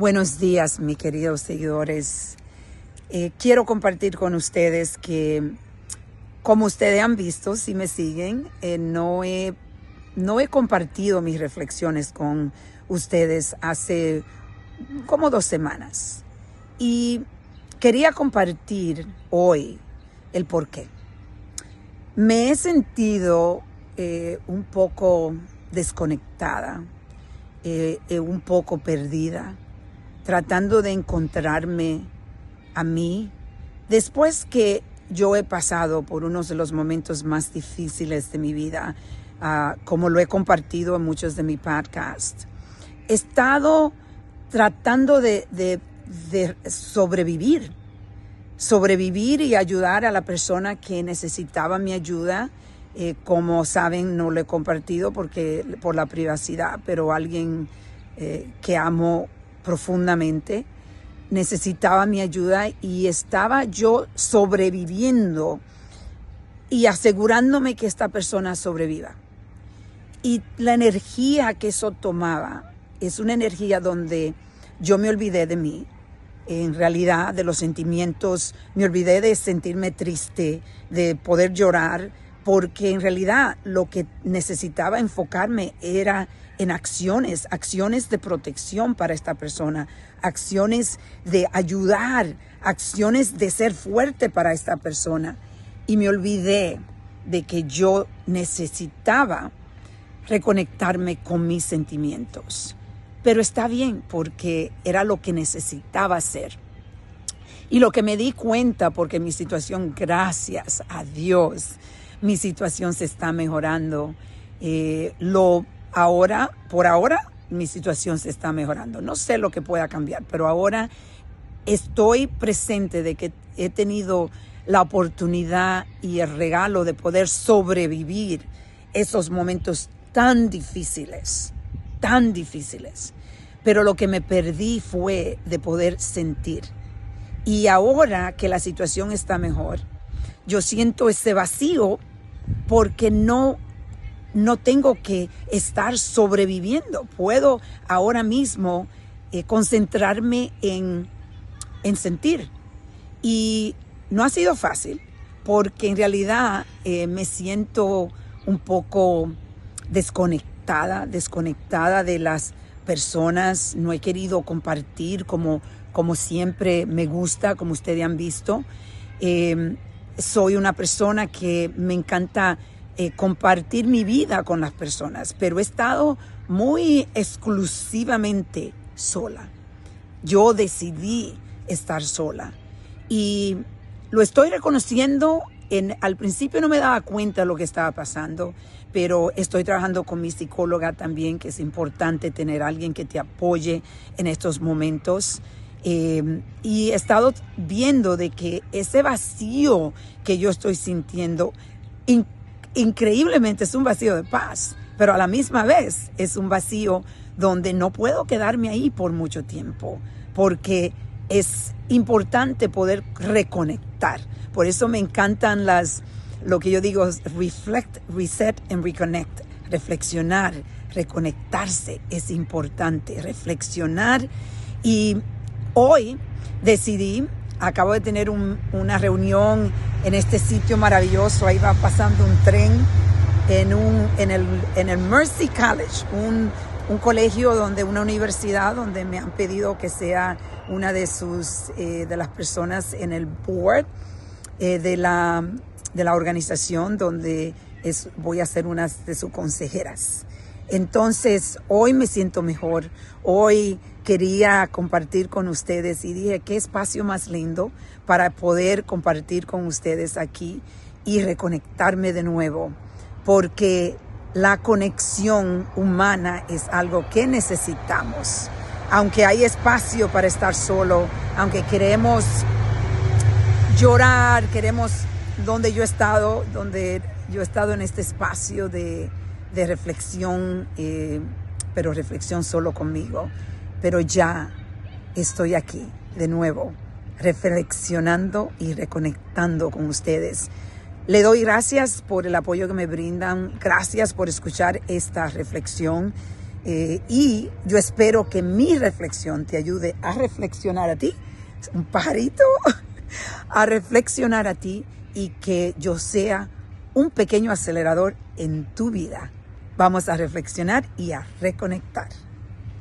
Buenos días, mis queridos seguidores. Eh, quiero compartir con ustedes que, como ustedes han visto, si me siguen, eh, no, he, no he compartido mis reflexiones con ustedes hace como dos semanas. Y quería compartir hoy el por qué. Me he sentido eh, un poco desconectada, un poco perdida tratando de encontrarme a mí después que yo he pasado por uno de los momentos más difíciles de mi vida, ah, como lo he compartido en muchos de mis podcasts. He estado tratando de, sobrevivir, sobrevivir y ayudar a la persona que necesitaba mi ayuda. Eh, como saben, no lo he compartido porque por la privacidad, pero alguien eh, que amo profundamente, necesitaba mi ayuda y estaba yo sobreviviendo y asegurándome que esta persona sobreviva. Y la energía que eso tomaba es una energía donde yo me olvidé de mí, en realidad de los sentimientos, me olvidé de sentirme triste, de poder llorar, porque en realidad lo que necesitaba enfocarme era en acciones, acciones de protección para esta persona, acciones de ayudar, acciones de ser fuerte para esta persona. Y me olvidé de que yo necesitaba reconectarme con mis sentimientos. Pero está bien porque era lo que necesitaba hacer. Y lo que me di cuenta, porque mi situación, gracias a Dios, mi situación se está mejorando. Eh, lo Ahora, por ahora, mi situación se está mejorando. No sé lo que pueda cambiar, pero ahora estoy presente de que he tenido la oportunidad y el regalo de poder sobrevivir esos momentos tan difíciles, tan difíciles. Pero lo que me perdí fue de poder sentir. Y ahora que la situación está mejor, yo siento ese vacío porque no no tengo que estar sobreviviendo. Puedo ahora mismo eh, concentrarme en, sentir. Y no ha sido fácil porque en realidad eh, me siento un poco desconectada, desconectada de las personas. No he querido compartir como, como siempre me gusta, como ustedes han visto. Eh, soy una persona que me encanta eh, compartir mi vida con las personas, pero he estado muy exclusivamente sola. Yo decidí estar sola y lo estoy reconociendo. En, al principio no me daba cuenta de lo que estaba pasando, pero estoy trabajando con mi psicóloga también, que es importante tener alguien que te apoye en estos momentos. Eh, y he estado viendo de que ese vacío que yo estoy sintiendo, increíblemente es un vacío de paz, pero a la misma vez es un vacío donde no puedo quedarme ahí por mucho tiempo, porque es importante poder reconectar. Por eso me encantan las, lo que yo digo, reflect, reset and reconnect. Reflexionar, reconectarse es importante, reflexionar. Y hoy decidí Acabo de tener una reunión en este sitio maravilloso. Ahí va pasando un tren en, un, en, el, en el Mercy College, un, un colegio donde una universidad donde me han pedido que sea una de sus eh, de las personas en el board eh, de la de la organización donde es, voy a ser una de sus consejeras. Entonces, hoy me siento mejor. Hoy quería compartir con ustedes y dije, qué espacio más lindo para poder compartir con ustedes aquí y reconectarme de nuevo, porque la conexión humana es algo que necesitamos. Aunque hay espacio para estar solo, aunque queremos llorar, queremos donde yo he estado, donde yo he estado en este espacio de de reflexión, eh, pero reflexión solo conmigo. Pero ya estoy aquí de nuevo, reflexionando y reconectando con ustedes. Le doy gracias por el apoyo que me brindan, gracias por escuchar esta reflexión. Eh, y yo espero que mi reflexión te ayude a reflexionar a ti, un pajarito, a reflexionar a ti y que yo sea un pequeño acelerador en tu vida. Vamos a reflexionar y a reconectar.